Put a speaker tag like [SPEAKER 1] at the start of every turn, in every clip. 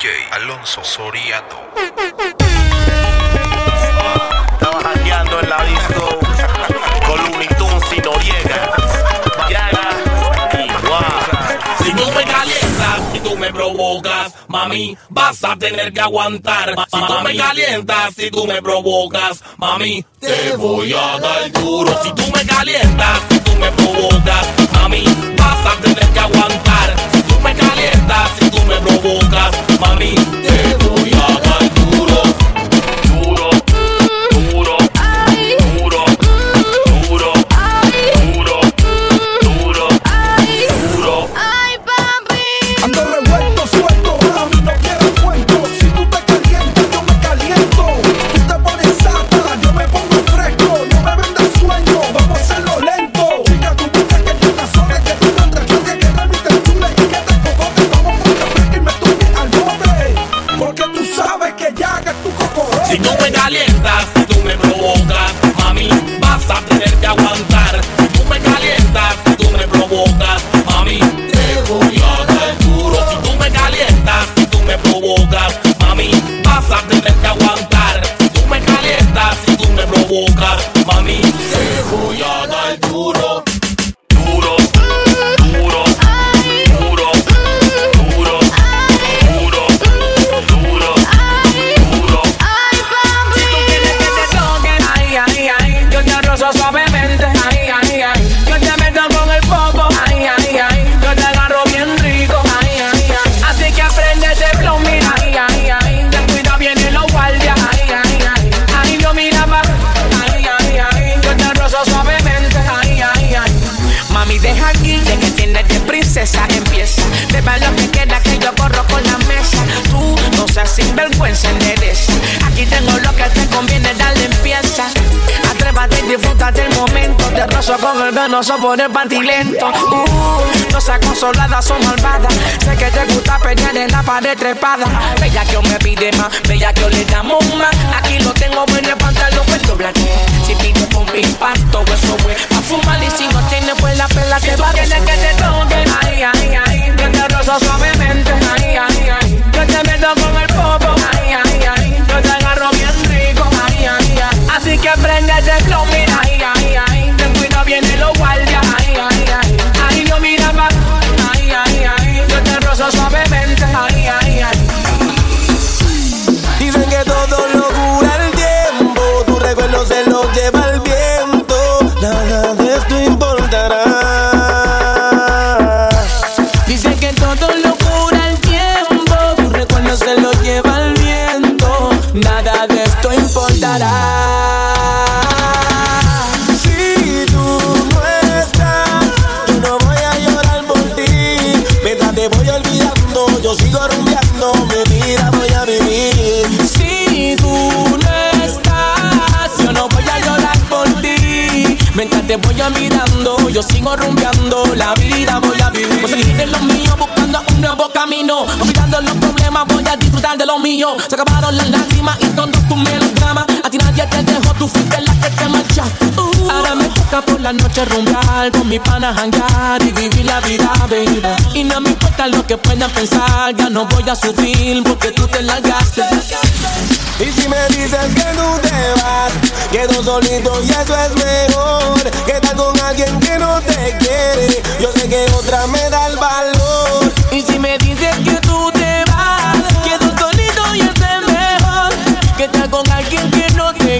[SPEAKER 1] DJ Alonso Soriano.
[SPEAKER 2] Estaba hackeando en la disco con Tunes y Noriega. Yaga y.
[SPEAKER 3] Si tú me calientas, si tú me provocas, mami, vas a tener que aguantar. Si tú me calientas, si tú me provocas, mami, te voy a dar duro. Si tú me calientas, si tú me provocas, mami, vas a tener que aguantar. Si tú me calientas, si tú me provocas, mami, te
[SPEAKER 4] con el venoso por el pantilento, uh, no seas consolada, son malvadas, sé que te gusta pelear en la pared trepada, bella que me pide más, bella que le damos más, aquí lo tengo en el pantalón, pues doblate, si pide con impacto, eso fue a fumar. Y si no tiene pues la pela se va, tiene que te toque, ay, ay, ay, yo te
[SPEAKER 5] Mientras te voy olvidando, yo sigo rumbeando, mi vida voy a vivir.
[SPEAKER 4] Si tú no estás, yo no voy a llorar por ti. Mientras te voy mirando, yo sigo rumbeando, la vida voy a vivir. Voy a seguir de lo mío, buscando un nuevo camino. Olvidando los problemas, voy a disfrutar de lo mío. Se acabaron las lágrimas y todo tu melodrama. Te dejó, tú fuiste la que te marcha. Uh, ahora me toca por la noche rumbear, con mi pana jangar y vivir la vida, baby. Y no me importa lo que puedan pensar, ya no voy a sufrir porque tú te largaste.
[SPEAKER 5] Y si me dices que tú te vas, quedo solito y eso es mejor. Que estar con alguien que no te quiere, yo sé que otra me da el valor.
[SPEAKER 4] Y si me dices que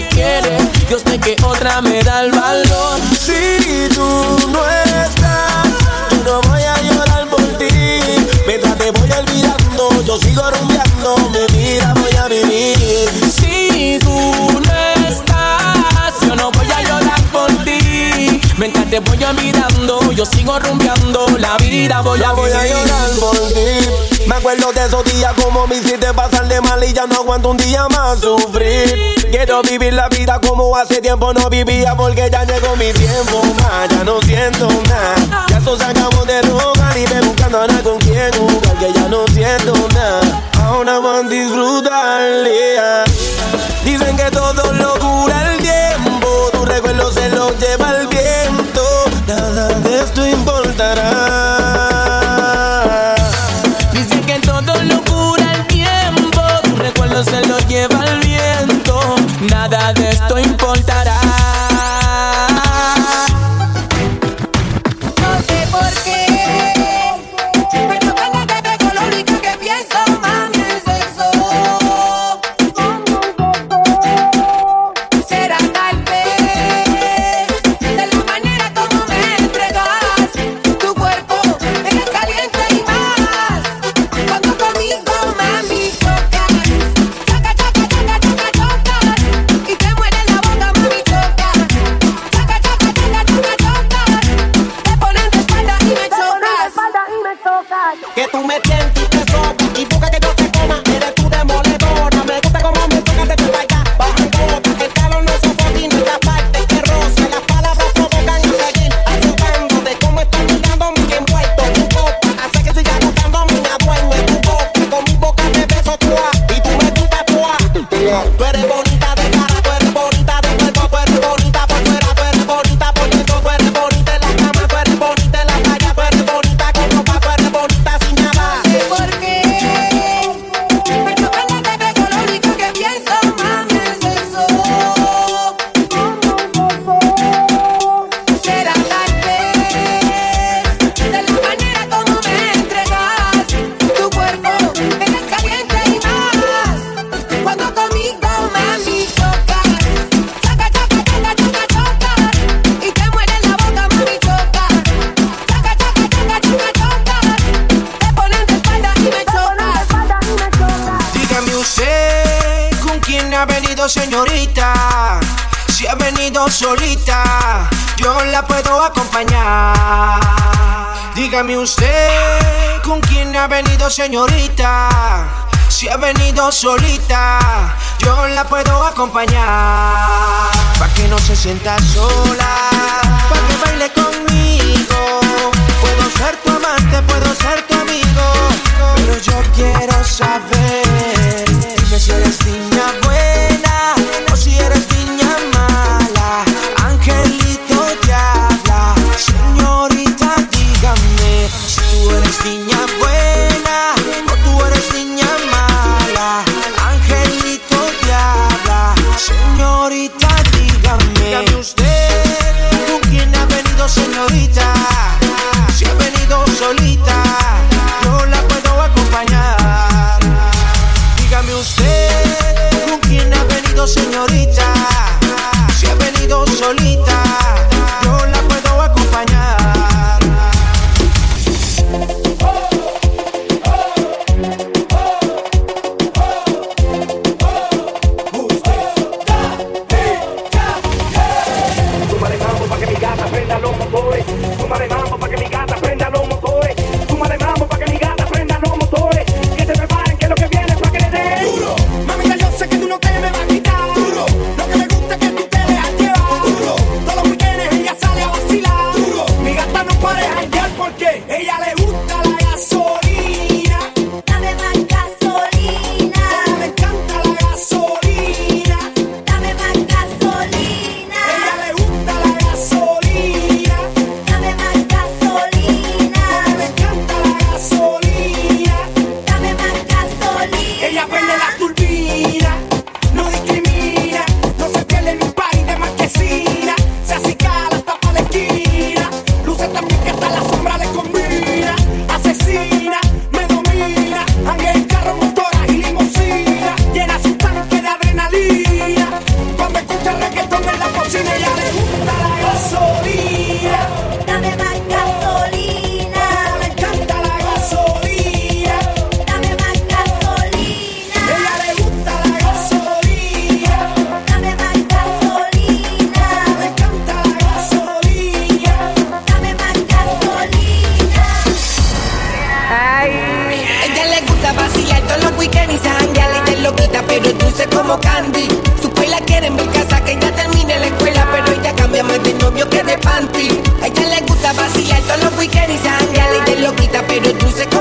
[SPEAKER 4] quiere. Yo sé que otra me da el valor.
[SPEAKER 5] Si tú no estás, yo no voy a llorar por ti. Mientras te voy olvidando, yo sigo rumbeando, mi vida voy a vivir.
[SPEAKER 4] Si tú no estás, yo no voy a llorar por ti. Mientras te voy mirando, yo sigo rumbeando, la vida voy a
[SPEAKER 5] voy a llorar por ti. Me acuerdo de esos días como me hiciste pasar de mal y ya no aguanto un día más sufrir. Quiero vivir la vida como hace tiempo no vivía porque ya llegó mi tiempo más. Ya no siento nada. Ya esto se acabó de rogar y me buscando ahora con quien jugar ya no siento nada. Ahora van a disfrutar. Dicen que todo lo cura el tiempo. Tu recuerdo se lo lleva el viento. Nada de esto importará.
[SPEAKER 4] Entonces lo
[SPEAKER 2] llevo con
[SPEAKER 6] quién ha venido, señorita. Si ha venido solita, yo la puedo acompañar. Pa' que no se sienta sola, pa' que baile conmigo. Puedo ser tu amante, puedo ser tu amigo. Pero yo quiero saber.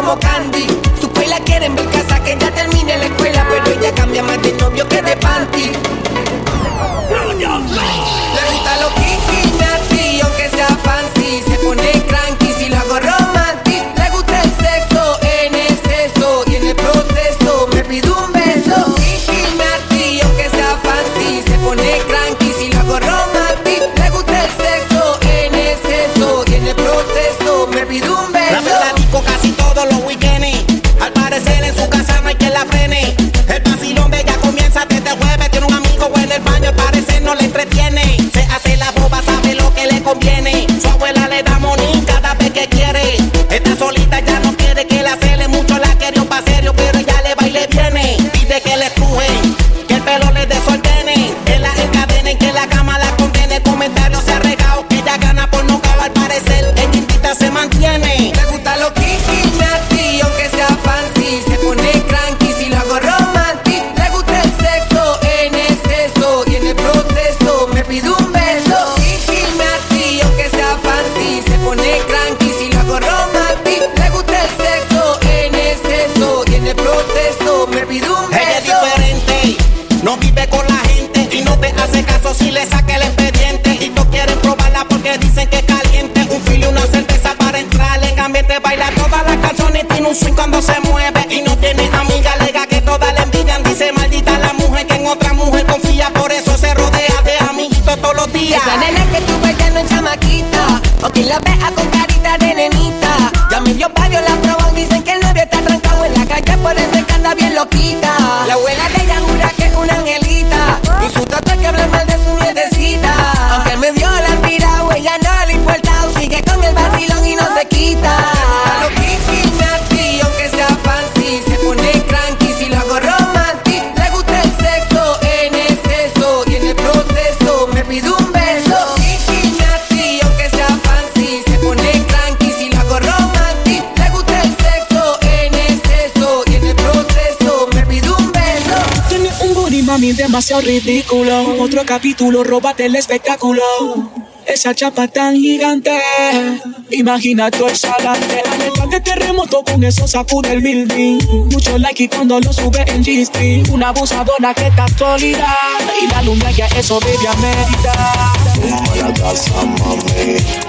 [SPEAKER 7] como Candy. Su la quieren ver casa que ya termine la escuela, pero ella cambia más de novio que de panty.
[SPEAKER 8] Demasiado ridículo. Otro capítulo, róbate el espectáculo. Esa chapa tan gigante. Imagina tu exhalante. Alerta de terremoto con eso sacude el building. Mucho like y cuando lo sube en G-String. Una abusadora que está sólida. Y la luna que a eso amerita.
[SPEAKER 9] Tumba la casa, mami.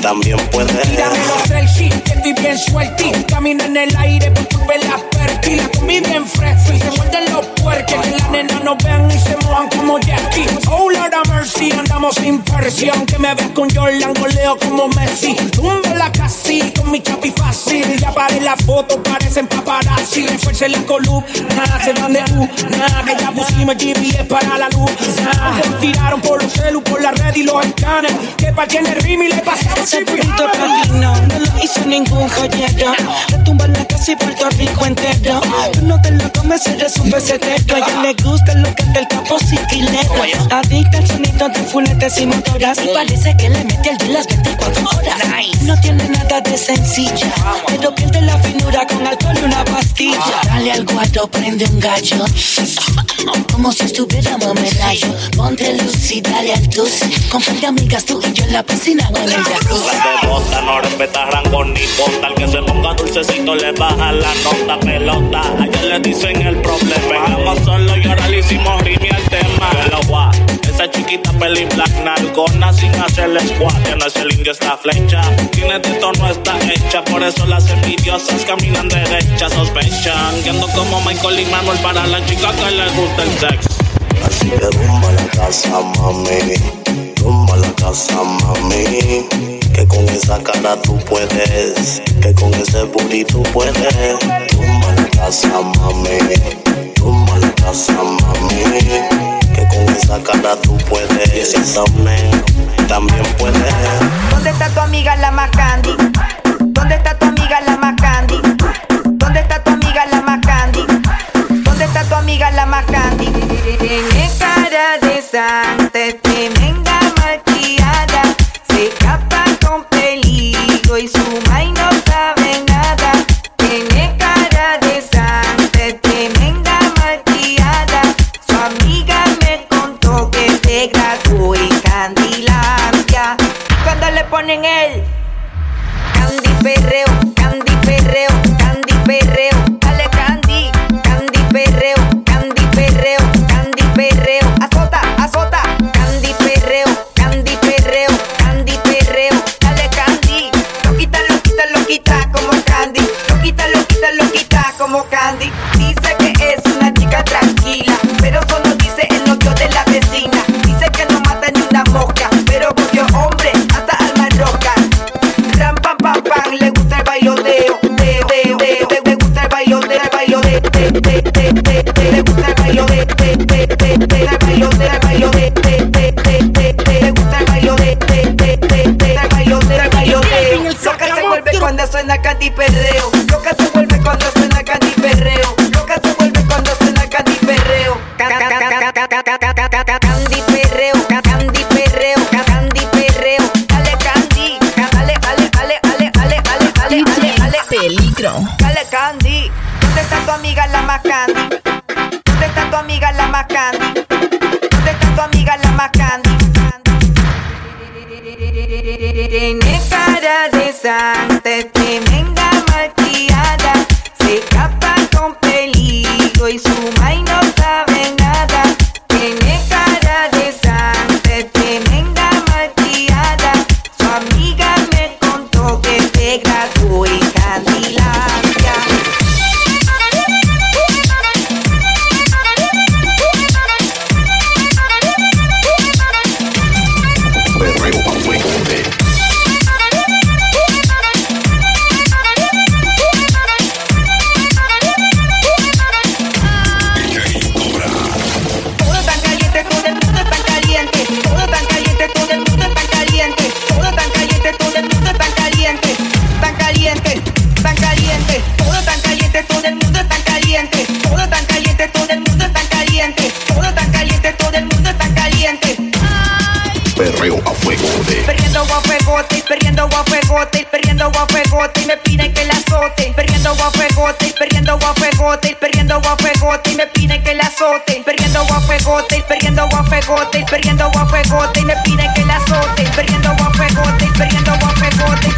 [SPEAKER 9] también puedes.
[SPEAKER 8] Tírame los selfies, que estoy bien suelti. Camino en el aire, por tu la perky. La comí bien fresca y se muerden los puerques. Que la nena nos vean y se mojan como Jackie. Oh, Lord of mercy, andamos sin presión. Que me ves con Jordan, goleo como Messi. Tumba la casi con mi chapi fácil. Ya paré la foto, parecen paparazzi. Refuerce la columna, se van de U. Nada, que ya pusimos GPS para la luz. Nada, tiraron por los celu, por la red y los escanes. Que pa' el rim y le pasaron
[SPEAKER 4] Ese burrito platino no lo hizo ningún joyero. Retumba en la casa y Puerto Rico entero. Tú no te lo comes, eres un pesetero. A ella le gusta lo que del capo siquilero. Adicta al sonido de fuletes y motoras. Y parece que le mete el día las 24 horas. No tiene nada de sencilla, pero pierde la finura con alcohol y una pastilla. Dale al guato, prende un gallo. Como si estuviéramos medallo. Ponte luz y dale al tus. Con de amigas tú y yo en la piscina o en el jacuzzi.
[SPEAKER 10] De bota, no respeta rango ni bota. Al que se ponga dulcecito le baja la nota pelota. Ayer le dicen el problema. Vamos solo y ahora le hicimos rimi al tema. Esa chiquita peli black narcona sin hacerle squat. Ya no es el indio, esta flecha. Tiene de tono, está hecha. Por eso las envidiosas caminan derechas. Sospechan que como Michael y Manuel para la chica que le gusta el sexo.
[SPEAKER 9] Así que rumba la casa, mami. Rumba la casa, mami. Que con esa cara tú puedes. Que con ese booty tú puedes. Rumba la casa, mami. Rumba la casa, mami. Que con esa cara tú puedes. Thumbnail también puedes.
[SPEAKER 11] ¿Dónde está tu amiga la más candy? ¿Dónde está tu amiga la más ning They, they, they, Tiene cara de santa, es guafuegote, perdiendo y me piden que la azote. Perdiendo guafuegote, perdiendo guafuegote, perdiendo y me piden que la azote. Perdiendo guafuegote, perdiendo guafuegote, perdiendo guafuegote y me piden que la azote. Perdiendo guafuegote, perdiendo guafuegote.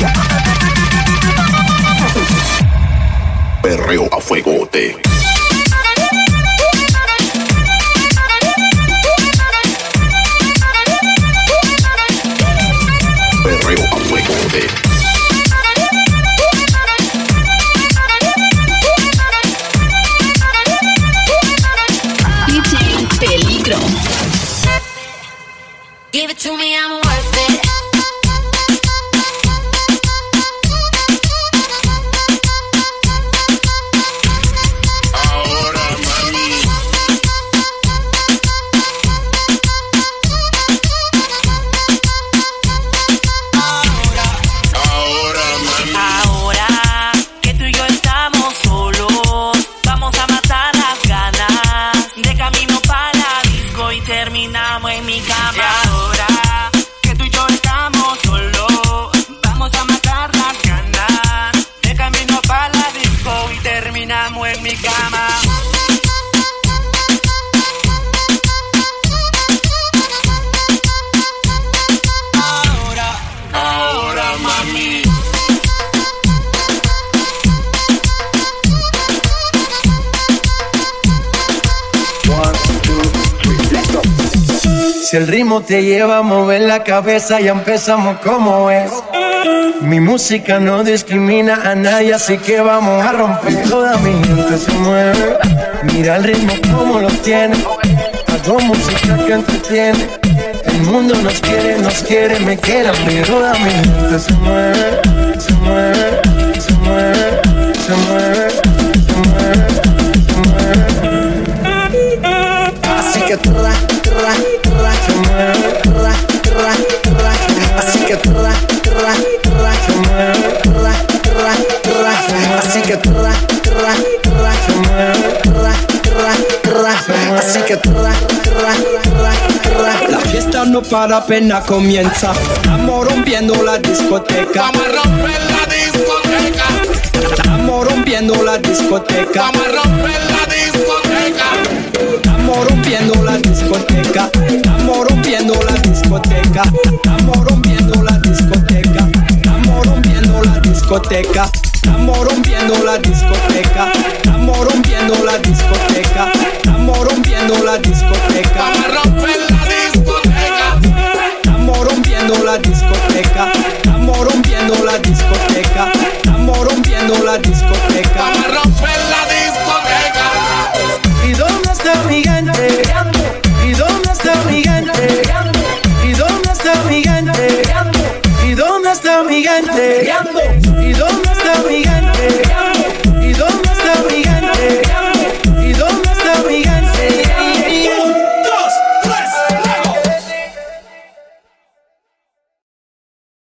[SPEAKER 12] Perreo a fuego de. Perreo a
[SPEAKER 13] Si el ritmo te lleva a mover la cabeza, ya empezamos como es. Mi música no discrimina a nadie, así que vamos a romper. Toda mi gente se mueve. Mira el ritmo como lo tiene. Hago música que entretiene. El mundo nos quiere, nos quiere, me quiere a mí. Toda mi gente se mueve, se mueve, se mueve, se mueve, se mueve,
[SPEAKER 14] para, apenas comienza. Estamos rompiendo la discoteca.
[SPEAKER 15] Vamos a romper la discoteca.
[SPEAKER 14] Estamos rompiendo la discoteca.
[SPEAKER 15] Vamos a romper la discoteca.
[SPEAKER 14] Estamos rompiendo la discoteca. Estamos rompiendo la discoteca. Estamos rompiendo la discoteca. Estamos rompiendo la discoteca. Estamos rompiendo la discoteca. Estamos rompiendo la discoteca. Estamos rompiendo la discoteca.